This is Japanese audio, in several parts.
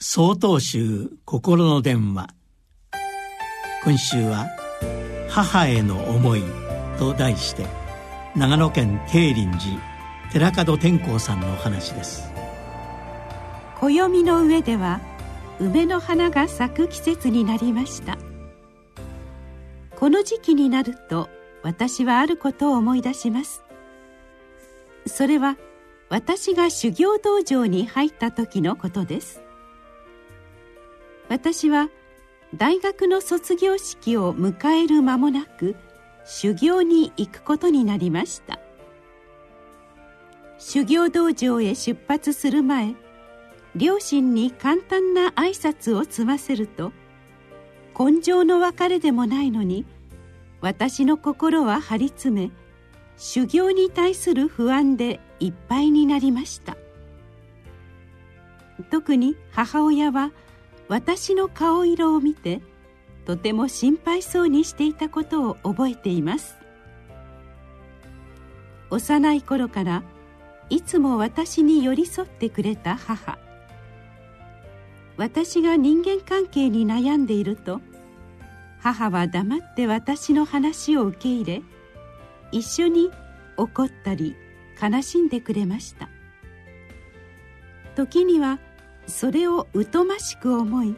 総統集心の電話。今週は「母への思い」と題して長野県定林寺寺門天光さんのお話です。暦の上では梅の花が咲く季節になりました。この時期になると私はあることを思い出します。それは私が修行道場に入った時のことです。私は大学の卒業式を迎える間もなく修行に行くことになりました。修行道場へ出発する前両親に簡単な挨拶を済ませると根性の別れでもないのに私の心は張り詰め修行に対する不安でいっぱいになりました。特に母親は私の顔色を見てとても心配そうにしていたことを覚えています。幼い頃からいつも私に寄り添ってくれた母。私が人間関係に悩んでいると母は黙って私の話を受け入れ一緒に怒ったり悲しんでくれました。時にはそれを疎ましく思い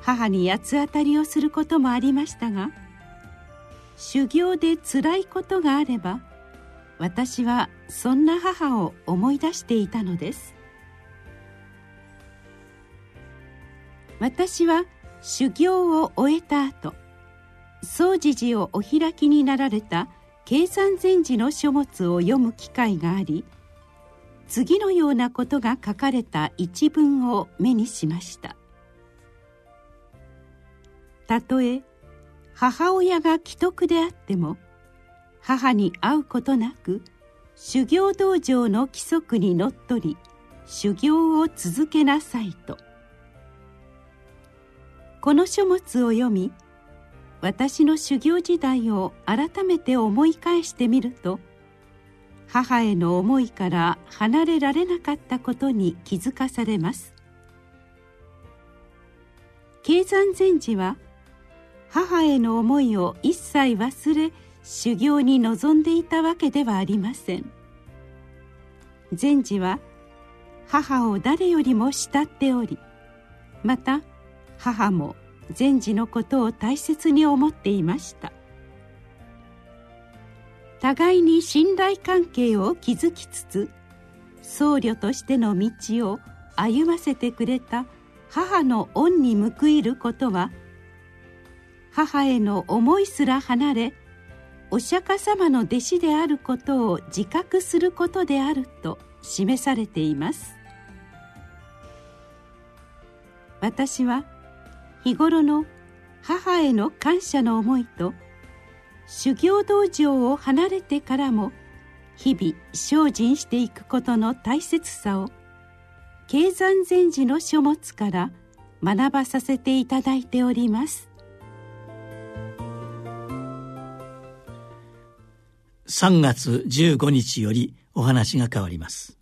母に八つ当たりをすることもありましたが修行でつらいことがあれば私はそんな母を思い出していたのです。私は修行を終えた後総持寺をお開きになられた計算禅師の書物を読む機会があり次のようなことが書かれた一文を目にしました。たとえ母親が既得であっても母に会うことなく修行道場の規則にのっとり修行を続けなさいと。この書物を読み私の修行時代を改めて思い返してみると母への思いから離れられなかったことに気づかされます。経山禅師は母への思いを一切忘れ修行に臨んでいたわけではありません。禅師は母を誰よりも慕っておりまた母も禅師のことを大切に思っていました。互いに信頼関係を築きつつ僧侶としての道を歩ませてくれた母の恩に報いることは母への思いすら離れお釈迦様の弟子であることを自覚することであると示されています。私は日頃の母への感謝の思いと修行道場を離れてからも日々精進していくことの大切さを経山禅師の書物から学ばさせていただいております。3月15日よりお話が変わります。